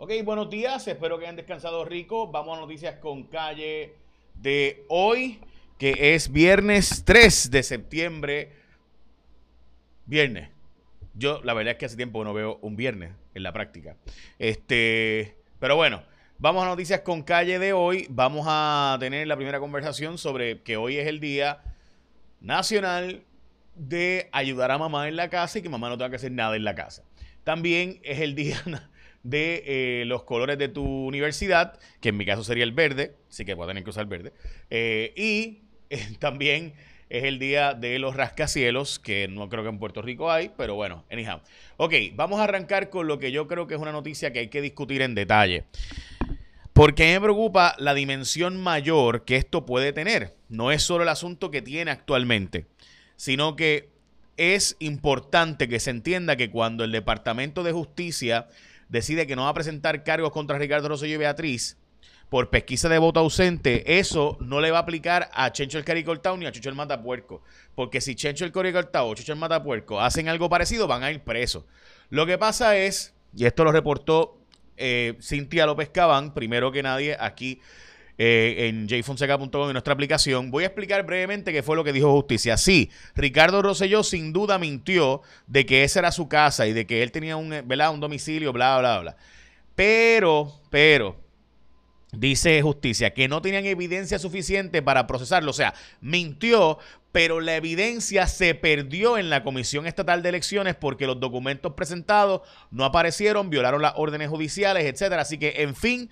Ok, buenos días, espero que hayan descansado rico. Vamos a noticias con calle de hoy, que es viernes 3 de septiembre. Viernes. Yo la verdad es que hace tiempo no veo un viernes en la práctica. Este, pero bueno, vamos a noticias con calle de hoy. Vamos a tener la primera conversación sobre que hoy es el día nacional de ayudar a mamá en la casa y que mamá no tenga que hacer nada en la casa. También es el día de eh, los colores de tu universidad, que en mi caso sería el verde, así que voy a tener que usar verde. Eh, y eh, también es el día de los rascacielos, que no creo que en Puerto Rico hay, pero bueno, anyhow. Ok, vamos a arrancar con lo que yo creo que es una noticia que hay que discutir en detalle. Porque me preocupa la dimensión mayor que esto puede tener. No es solo el asunto que tiene actualmente, sino que es importante que se entienda que cuando el Departamento de Justicia decide que no va a presentar cargos contra Ricardo Rosselló y Beatriz por pesquisa de voto ausente, eso no le va a aplicar a Chencho el Caricoltao ni a Chucho el Matapuerco. Porque si Chencho el Caricoltao o Chucho el Matapuerco hacen algo parecido, van a ir presos. Lo que pasa es, y esto lo reportó eh, Cintia López Cabán, primero que nadie aquí eh, en jfonseca.com en nuestra aplicación. Voy a explicar brevemente qué fue lo que dijo Justicia. Sí, Ricardo Rosselló sin duda mintió de que esa era su casa y de que él tenía un, ¿verdad? un domicilio, bla, bla, bla. Pero, pero, dice Justicia que no tenían evidencia suficiente para procesarlo. O sea, mintió, pero la evidencia se perdió en la Comisión Estatal de Elecciones porque los documentos presentados no aparecieron, violaron las órdenes judiciales, etcétera. Así que, en fin,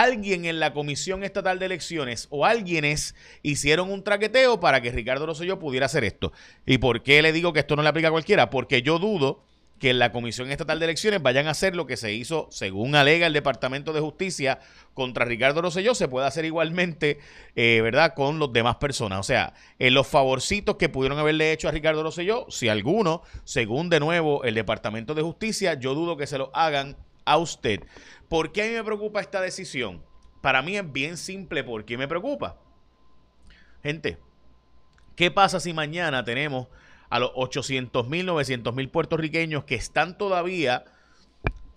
alguien en la Comisión Estatal de Elecciones o alguienes hicieron un traqueteo para que Ricardo Rosselló pudiera hacer esto. ¿Y por qué le digo que esto no le aplica a cualquiera? Porque yo dudo que en la Comisión Estatal de Elecciones vayan a hacer lo que se hizo, según alega el Departamento de Justicia, contra Ricardo Rosselló, se puede hacer igualmente, eh, ¿verdad?, con los demás personas. O sea, en los favorcitos que pudieron haberle hecho a Ricardo Rosselló, si alguno, según de nuevo el Departamento de Justicia, yo dudo que se lo hagan a usted. ¿Por qué a mí me preocupa esta decisión? Para mí es bien simple. ¿Por qué me preocupa? Gente, ¿qué pasa si mañana tenemos a los 800 mil, 900 mil puertorriqueños que están todavía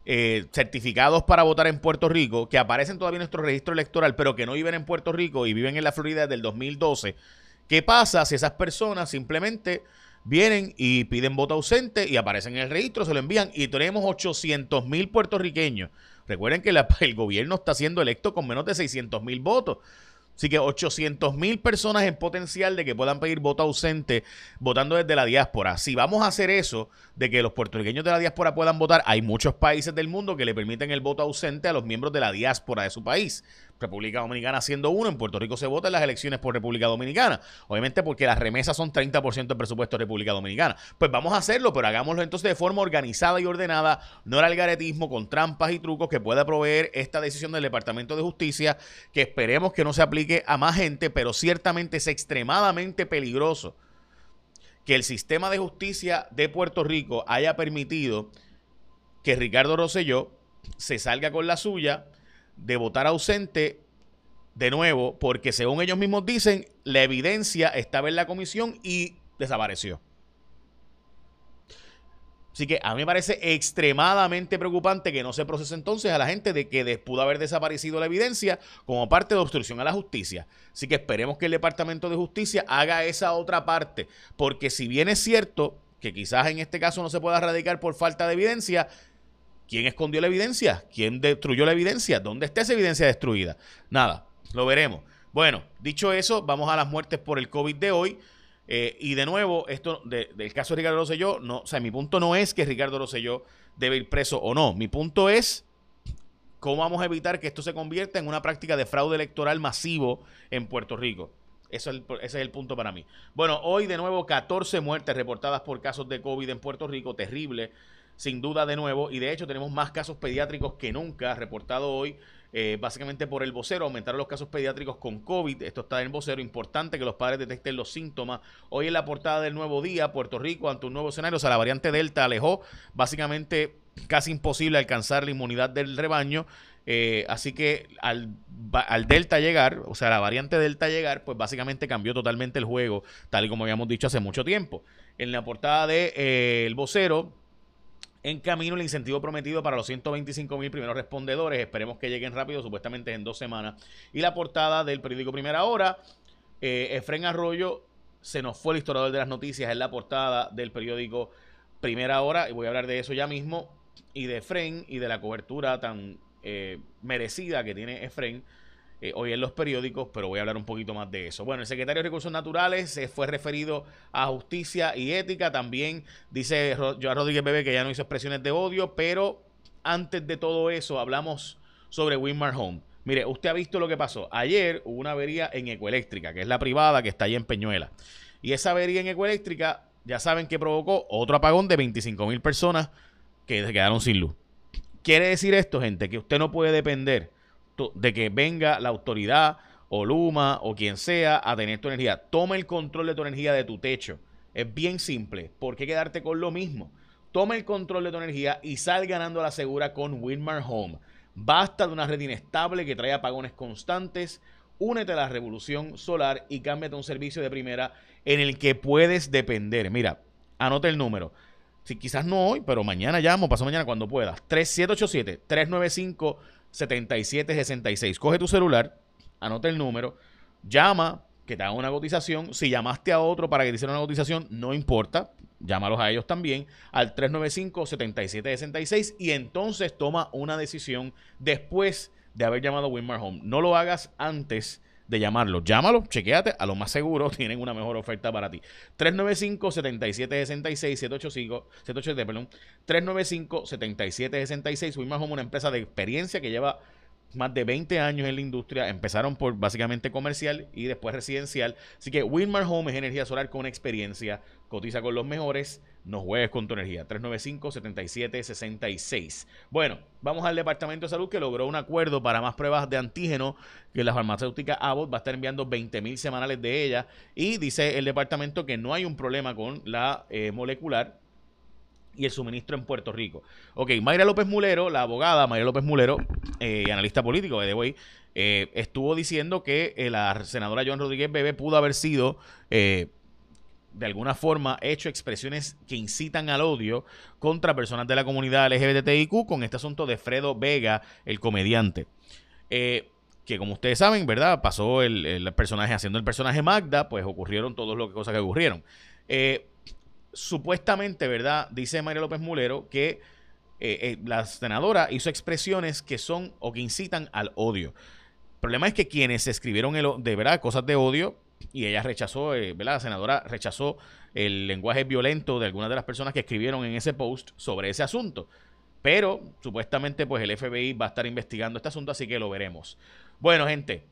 eh, certificados para votar en Puerto Rico, que aparecen todavía en nuestro registro electoral, pero que no viven en Puerto Rico y viven en la Florida desde el 2012? ¿Qué pasa si esas personas simplemente vienen y piden voto ausente y aparecen en el registro, se lo envían y tenemos 800 mil puertorriqueños Recuerden que el gobierno está siendo electo con menos de 600 mil votos. Así que 800 mil personas en potencial de que puedan pedir voto ausente votando desde la diáspora. Si vamos a hacer eso, de que los puertorriqueños de la diáspora puedan votar, hay muchos países del mundo que le permiten el voto ausente a los miembros de la diáspora de su país. República Dominicana siendo uno, en Puerto Rico se vota en las elecciones por República Dominicana. Obviamente porque las remesas son 30% del presupuesto de República Dominicana. Pues vamos a hacerlo, pero hagámoslo entonces de forma organizada y ordenada, no el algaretismo con trampas y trucos que pueda proveer esta decisión del Departamento de Justicia, que esperemos que no se aplique a más gente, pero ciertamente es extremadamente peligroso que el sistema de justicia de Puerto Rico haya permitido que Ricardo Rosselló se salga con la suya de votar ausente de nuevo, porque según ellos mismos dicen, la evidencia estaba en la comisión y desapareció. Así que a mí me parece extremadamente preocupante que no se procese entonces a la gente de que pudo haber desaparecido la evidencia como parte de obstrucción a la justicia. Así que esperemos que el Departamento de Justicia haga esa otra parte, porque si bien es cierto que quizás en este caso no se pueda radicar por falta de evidencia, ¿Quién escondió la evidencia? ¿Quién destruyó la evidencia? ¿Dónde está esa evidencia destruida? Nada, lo veremos. Bueno, dicho eso, vamos a las muertes por el COVID de hoy. Eh, y de nuevo, esto del caso de Ricardo Rosselló, no, o sea, mi punto no es que Ricardo Rosselló debe ir preso o no. Mi punto es cómo vamos a evitar que esto se convierta en una práctica de fraude electoral masivo en Puerto Rico. Eso es ese es el punto para mí. Bueno, hoy de nuevo 14 muertes reportadas por casos de COVID en Puerto Rico, terrible sin duda de nuevo. Y de hecho tenemos más casos pediátricos que nunca reportado hoy. Eh, básicamente por el vocero, aumentaron los casos pediátricos con COVID. Esto está en el vocero. Importante que los padres detecten los síntomas. Hoy en la portada del nuevo día, Puerto Rico ante un nuevo escenario. O sea, la variante Delta alejó básicamente casi imposible alcanzar la inmunidad del rebaño. Eh, así que al, al, Delta llegar, o sea, la variante Delta llegar, pues básicamente cambió totalmente el juego, tal y como habíamos dicho hace mucho tiempo. En la portada de eh, Vocero, En camino el incentivo prometido para los 125 mil primeros respondedores. Esperemos que lleguen rápido, supuestamente en dos semanas. Y la portada del periódico Primera Hora. Eh, Efren Arroyo se nos fue el historiador de las noticias en la portada del periódico Primera Hora. Y voy a hablar de eso ya mismo. Y de Efren y de la cobertura tan eh, merecida que tiene Efren eh, hoy en los periódicos, pero voy a hablar un poquito más de eso. Bueno, el secretario de Recursos Naturales se fue referido a justicia y ética. También dice Joan Rodríguez Bebe que ya no hizo expresiones de odio, pero antes de todo eso hablamos sobre Winmar Home. Mire, usted ha visto lo que pasó. Ayer hubo una avería en Ecoeléctrica, que es la privada que está allí en Peñuela. Y esa avería en Ecoeléctrica, ya saben que provocó otro apagón de 25 mil personas que quedaron sin luz. Quiere decir esto, gente, que usted no puede depender de que venga la autoridad o Luma o quien sea a tener tu energía. Toma el control de tu energía de tu techo. Es bien simple. ¿Por qué quedarte con lo mismo? Toma el control de tu energía y sal ganando a la segura con Winmar Home. Basta de una red inestable que trae apagones constantes. Únete a la revolución solar y cámbiate a un servicio de primera en el que puedes depender. Mira, anota el número. Si quizás no hoy, pero mañana llamo, paso mañana cuando puedas. 3787 395 7766. Coge tu celular, anota el número, llama, que te haga una cotización. Si llamaste a otro para que te hicieran una cotización, no importa, llámalos a ellos también al 395-7766 y entonces toma una decisión después de haber llamado a Winmar Home. No lo hagas antes de llamarlo. Llámalo, chequeate, a lo más seguro tienen una mejor oferta para ti. 395-7766, 785, 787, perdón. 395-7766, Winmar Home, una empresa de experiencia que lleva más de 20 años en la industria. Empezaron por básicamente comercial y después residencial. Así que Winmar Home es energía solar con experiencia. Cotiza con los mejores. No juegues con tu energía. 395-7766. Bueno, vamos al Departamento de Salud que logró un acuerdo para más pruebas de antígeno que la farmacéutica Abbott va a estar enviando 20 mil semanales de ella. Y dice el departamento que no hay un problema con la eh, molecular y el suministro en Puerto Rico. Ok, Mayra López Mulero, la abogada Mayra López Mulero, eh, analista político de The eh, estuvo diciendo que eh, la senadora Joan Rodríguez Bebe pudo haber sido, de alguna forma, hecho expresiones que incitan al odio contra personas de la comunidad LGBTIQ con este asunto de Fredo Vega, el comediante. que como ustedes saben, ¿verdad? Pasó el, el, personaje haciendo el personaje Magda, pues ocurrieron todas las cosas que ocurrieron. Eh, supuestamente, ¿verdad? Dice María López Mulero que eh, eh, la senadora hizo expresiones que son o que incitan al odio. El problema es que quienes escribieron el, de verdad cosas de odio y ella rechazó, eh. La senadora rechazó el lenguaje violento de algunas de las personas que escribieron en ese post sobre ese asunto. Pero supuestamente pues el FBI va a estar investigando este asunto, así que lo veremos. Bueno, gente,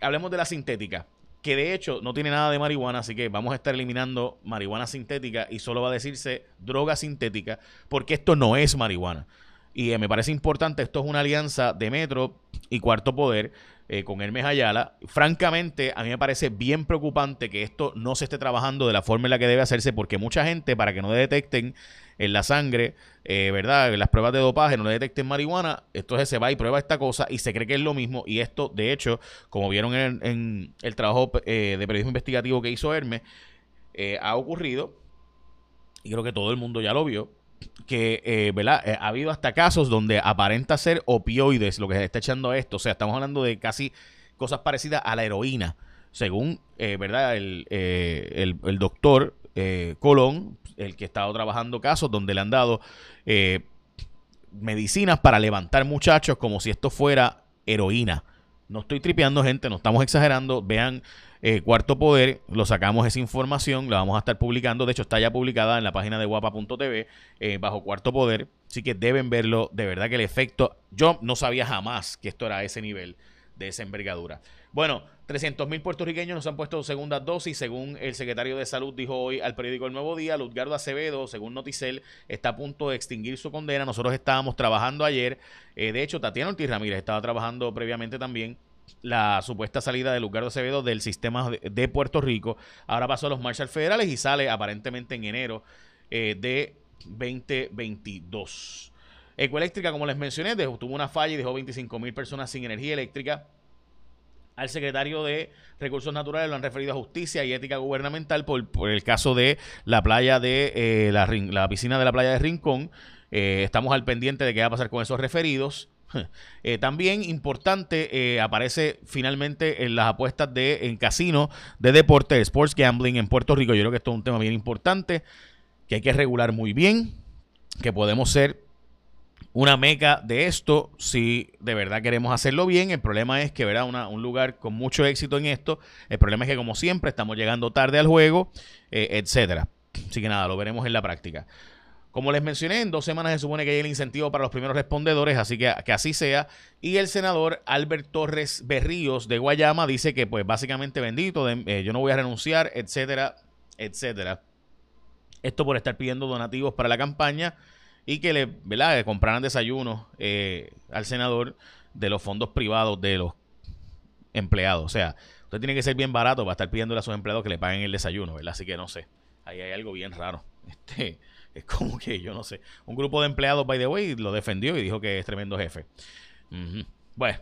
hablemos de la sintética que de hecho no tiene nada de marihuana, así que vamos a estar eliminando marihuana sintética y solo va a decirse droga sintética, porque esto no es marihuana. Y eh, me parece importante, esto es una alianza de Metro y Cuarto Poder eh, con Hermes Ayala. Francamente, a mí me parece bien preocupante que esto no se esté trabajando de la forma en la que debe hacerse, porque mucha gente, para que no detecten en la sangre, eh, ¿verdad? En las pruebas de dopaje no le detecten marihuana, entonces se va y prueba esta cosa y se cree que es lo mismo. Y esto, de hecho, como vieron en, el trabajo eh, de periodismo investigativo que hizo Hermes, eh, ha ocurrido, y creo que todo el mundo ya lo vio, que ¿verdad? ha habido hasta casos donde aparenta ser opioides lo que se está echando esto. O sea, estamos hablando de casi cosas parecidas a la heroína. Según, ¿verdad? El, el, el doctor Colón, el que ha estado trabajando casos donde le han dado eh, medicinas para levantar muchachos como si esto fuera heroína. No estoy tripeando, gente, no estamos exagerando. Vean eh, Cuarto Poder, lo sacamos esa información, la vamos a estar publicando. De hecho, está ya publicada en la página de guapa.tv eh, bajo Cuarto Poder. Así que deben verlo. De verdad que el efecto, yo no sabía jamás que esto era a ese nivel de esa envergadura. Bueno, 300 mil puertorriqueños nos han puesto segunda dosis, según el secretario de Salud dijo hoy al periódico El Nuevo Día. Luzgardo Acevedo, según Noticel, está a punto de extinguir su condena. Nosotros estábamos trabajando ayer. Eh, de hecho, Tatiana Ortiz Ramírez estaba trabajando previamente también la supuesta salida de Luzgardo Acevedo del sistema de, Puerto Rico. Ahora pasó a los Marshall Federales y sale aparentemente en enero eh, de 2022. Ecoeléctrica, como les mencioné, tuvo una falla y dejó 25 mil personas sin energía eléctrica. Al secretario de Recursos Naturales lo han referido a justicia y ética gubernamental por, el caso de la playa de eh, la, piscina de la playa de Rincón. estamos al pendiente de qué va a pasar con esos referidos. también importante, aparece finalmente en las apuestas de en casino de deporte, sports gambling en Puerto Rico. Yo creo que esto es un tema bien importante que hay que regular muy bien, que podemos ser una meca de esto si de verdad queremos hacerlo bien. El problema es que, ¿verdad? un lugar con mucho éxito en esto. El problema es que, como siempre, estamos llegando tarde al juego, eh, etcétera. Así que nada, lo veremos en la práctica. Como les mencioné, en dos semanas se supone que hay el incentivo para los primeros respondedores, así que, que así sea. Y el senador Albert Torres Berríos de Guayama dice que, pues, básicamente bendito, eh, yo no voy a renunciar, etcétera, etcétera. Esto por estar pidiendo donativos para la campaña y que le, ¿verdad? compraran desayuno eh, al senador de los fondos privados de los empleados. O sea, usted tiene que ser bien barato para estar pidiéndole a sus empleados que le paguen el desayuno, ¿verdad? Así que no sé. Ahí hay algo bien raro. Este, es como que yo no sé. Un grupo de empleados, by the way, lo defendió y dijo que es tremendo jefe. Bueno.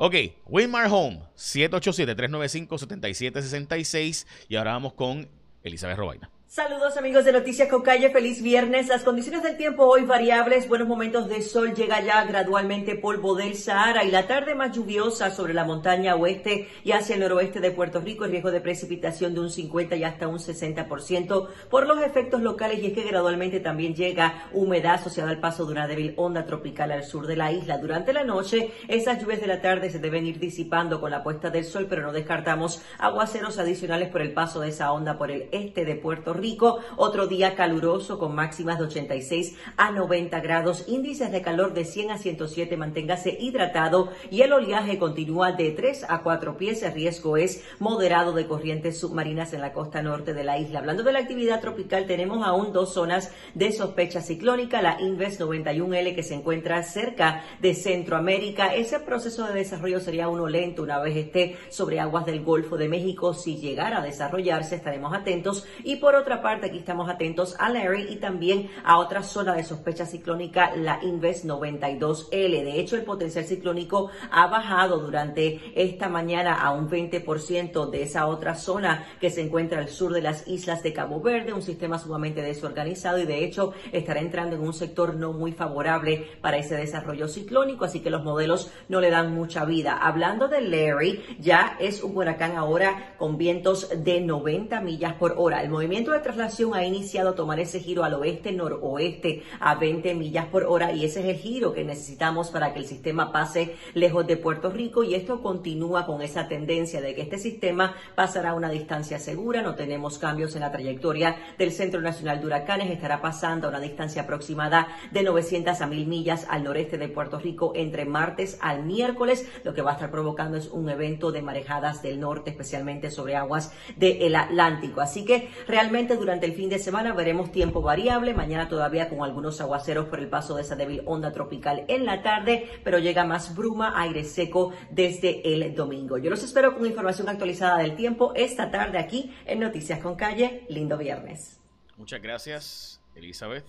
Ok, Wilmar Home, 787-395-7766. Y ahora vamos con Elizabeth Robaina. Saludos amigos de Noticias con Calle, feliz viernes. Las condiciones del tiempo hoy variables, buenos momentos de sol, llega ya gradualmente polvo del Sahara y la tarde más lluviosa sobre la montaña oeste y hacia el noroeste de Puerto Rico, el riesgo de precipitación de un 50 y hasta un 60% por los efectos locales. Y es que gradualmente también llega humedad asociada al paso de una débil onda tropical al sur de la isla. Durante la noche, esas lluvias de la tarde se deben ir disipando con la puesta del sol, pero no descartamos aguaceros adicionales por el paso de esa onda por el este de Puerto Rico Rico. Otro día caluroso con máximas de 86 a 90 grados, índices de calor de 100 a 107. Manténgase hidratado y el oleaje continúa de 3 a 4 pies. El riesgo es moderado de corrientes submarinas en la costa norte de la isla. Hablando de la actividad tropical, tenemos aún dos zonas de sospecha ciclónica. La Inves 91L que se encuentra cerca de Centroamérica. Ese proceso de desarrollo sería uno lento una vez esté sobre aguas del Golfo de México. Si llegara a desarrollarse, estaremos atentos. Y por otro otra parte, aquí estamos atentos a Larry y también a otra zona de sospecha ciclónica, la Inves 92L. De hecho, el potencial ciclónico ha bajado durante esta mañana a un 20% de esa otra zona que se encuentra al sur de las islas de Cabo Verde, un sistema sumamente desorganizado y de hecho estará entrando en un sector no muy favorable para ese desarrollo ciclónico, así que los modelos no le dan mucha vida. Hablando de Larry, ya es un huracán ahora con vientos de 90 millas por hora. El movimiento de traslación ha iniciado a tomar ese giro al oeste-noroeste a 20 millas por hora y ese es el giro que necesitamos para que el sistema pase lejos de Puerto Rico y esto continúa con esa tendencia de que este sistema pasará a una distancia segura, no tenemos cambios en la trayectoria del Centro Nacional de Huracanes, estará pasando a una distancia aproximada de 900 a 1000 millas al noreste de Puerto Rico entre martes al miércoles, lo que va a estar provocando es un evento de marejadas del norte, especialmente sobre aguas del Atlántico. Así que realmente durante el fin de semana veremos tiempo variable, mañana todavía con algunos aguaceros por el paso de esa débil onda tropical en la tarde, pero llega más bruma, aire seco desde el domingo. Yo los espero con información actualizada del tiempo esta tarde aquí en Noticias con Calle. Lindo viernes. Muchas gracias, Elizabeth.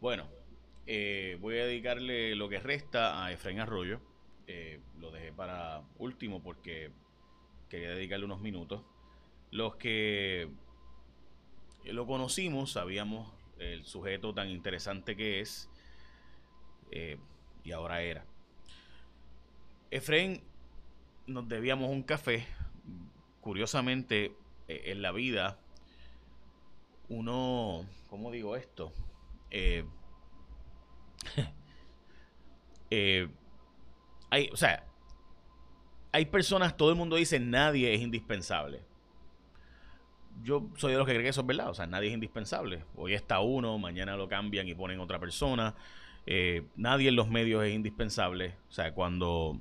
Bueno, eh, voy a dedicarle lo que resta a Efraín Arroyo. Eh, lo dejé para último porque quería dedicarle unos minutos. Los que lo conocimos, sabíamos el sujeto tan interesante que es eh, y ahora era. Efraín, nos debíamos un café. Curiosamente, eh, en la vida, uno, ¿cómo digo esto? Eh, hay, o sea, hay personas, todo el mundo dice, nadie es indispensable yo soy de los que cree que eso es verdad. O sea, nadie es indispensable. Hoy está uno, mañana lo cambian y ponen otra persona. Eh, nadie en los medios es indispensable. O sea, cuando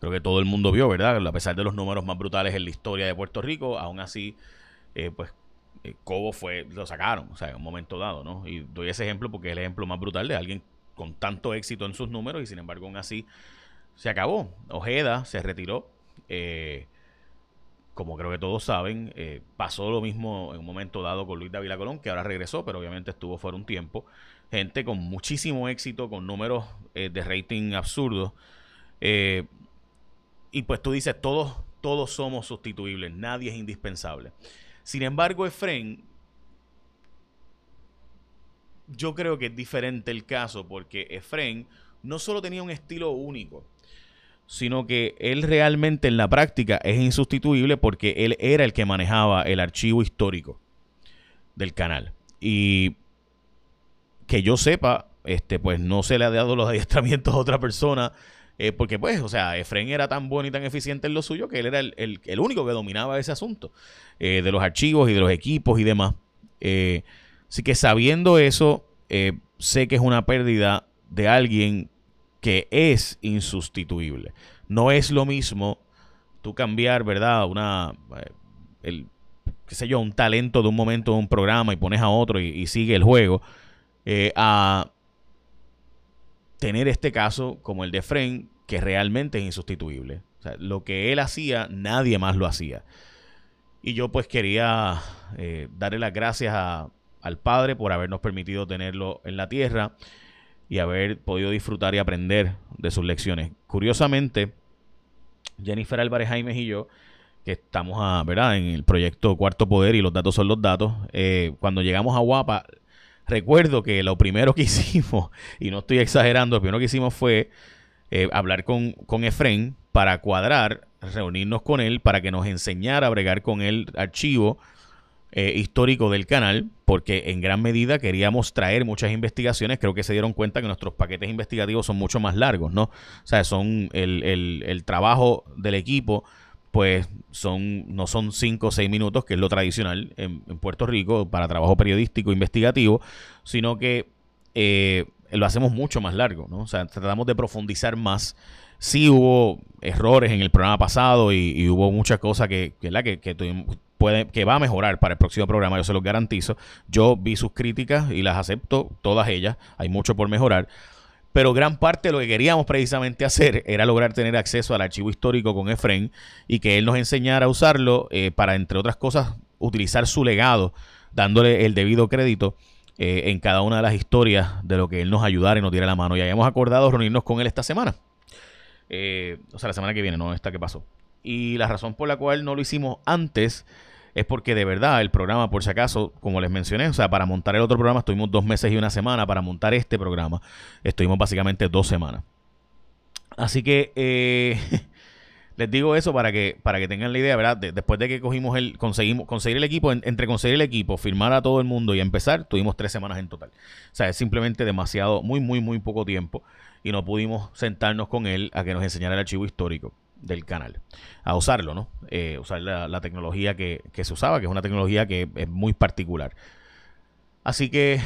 creo que todo el mundo vio, ¿verdad? A pesar de los números más brutales en la historia de Puerto Rico, aún así, eh, pues eh, Cobo fue, lo sacaron, o sea, en un momento dado, ¿no? Y doy ese ejemplo porque es el ejemplo más brutal de alguien con tanto éxito en sus números y sin embargo aún así se acabó. Ojeda se retiró. Eh, como creo que todos saben, eh, pasó lo mismo en un momento dado con Luis David Colón, que ahora regresó, pero obviamente estuvo fuera un tiempo. Gente con muchísimo éxito, con números eh, de rating absurdos. Eh, y pues tú dices, todos, todos somos sustituibles, nadie es indispensable. Sin embargo, Efren yo creo que es diferente el caso porque Efren no solo tenía un estilo único, sino que él realmente en la práctica es insustituible porque él era el que manejaba el archivo histórico del canal. Y que yo sepa, este, pues no se le ha dado los adiestramientos a otra persona. Eh, porque, pues, o sea, Efren era tan bueno y tan eficiente en lo suyo que él era el, único que dominaba ese asunto eh, de los archivos y de los equipos y demás. Eh, así que sabiendo eso, sé que es una pérdida de alguien que es insustituible. No es lo mismo tú cambiar, ¿verdad? Una, el, qué sé yo, un talento de un momento de un programa y pones a otro y, sigue el juego, a tener este caso como el de Fren, que realmente es insustituible. O sea, lo que él hacía, nadie más lo hacía. Y yo pues quería eh, darle las gracias al Padre por habernos permitido tenerlo en la tierra y haber podido disfrutar y aprender de sus lecciones. Curiosamente, Jennifer Álvarez Jaimes y yo, que estamos a, ¿verdad? en el proyecto Cuarto Poder y los datos son los datos, eh, cuando llegamos a Guapa, Recuerdo que lo primero que hicimos, y no estoy exagerando, lo primero que hicimos fue eh, hablar con, con Efren para cuadrar, reunirnos con él, para que nos enseñara a bregar con el archivo eh, histórico del canal, porque en gran medida queríamos traer muchas investigaciones. Creo que se dieron cuenta que nuestros paquetes investigativos son mucho más largos, ¿no? O sea, son el, el, el trabajo del equipo pues son, no son cinco o seis minutos, que es lo tradicional en, Puerto Rico para trabajo periodístico investigativo, sino que eh, lo hacemos mucho más largo, ¿no? O sea, tratamos de profundizar más. Sí hubo errores en el programa pasado y, hubo muchas cosas que, que, que, puede, que va a mejorar para el próximo programa, yo se los garantizo. Yo vi sus críticas y las acepto, todas ellas. Hay mucho por mejorar pero gran parte de lo que queríamos precisamente hacer era lograr tener acceso al archivo histórico con Efren y que él nos enseñara a usarlo eh, para, entre otras cosas, utilizar su legado, dándole el debido crédito eh, en cada una de las historias de lo que él nos ayudara y nos diera la mano. Y habíamos acordado reunirnos con él esta semana. Eh, o sea, la semana que viene, no esta que pasó. Y la razón por la cual no lo hicimos antes es porque de verdad el programa, por si acaso, como les mencioné, o sea, para montar el otro programa estuvimos dos meses y una semana, para montar este programa estuvimos básicamente dos semanas. Así que eh, les digo eso para que, para que tengan la idea, ¿verdad? después de que cogimos el, conseguimos conseguir el equipo, entre conseguir el equipo, firmar a todo el mundo y empezar, tuvimos tres semanas en total. O sea, es simplemente demasiado, muy, muy, muy poco tiempo y no pudimos sentarnos con él a que nos enseñara el archivo histórico del canal, a usarlo, ¿no? Eh, usar la, tecnología que, se usaba, que es una tecnología que es muy particular. Así que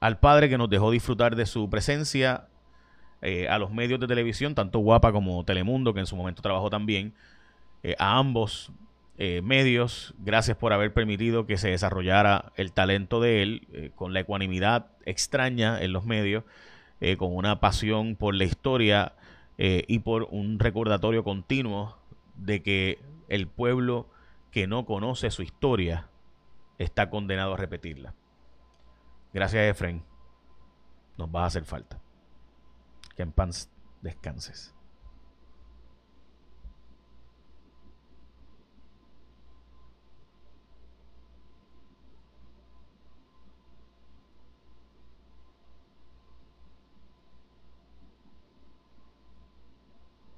al padre que nos dejó disfrutar de su presencia, eh, a los medios de televisión, tanto Guapa como Telemundo, que en su momento trabajó también, eh, a ambos medios, gracias por haber permitido que se desarrollara el talento de él, con la ecuanimidad extraña en los medios, con una pasión por la historia eh, y por un recordatorio continuo de que el pueblo que no conoce su historia está condenado a repetirla. Gracias, Efren. Nos va a hacer falta. Que en paz descanses.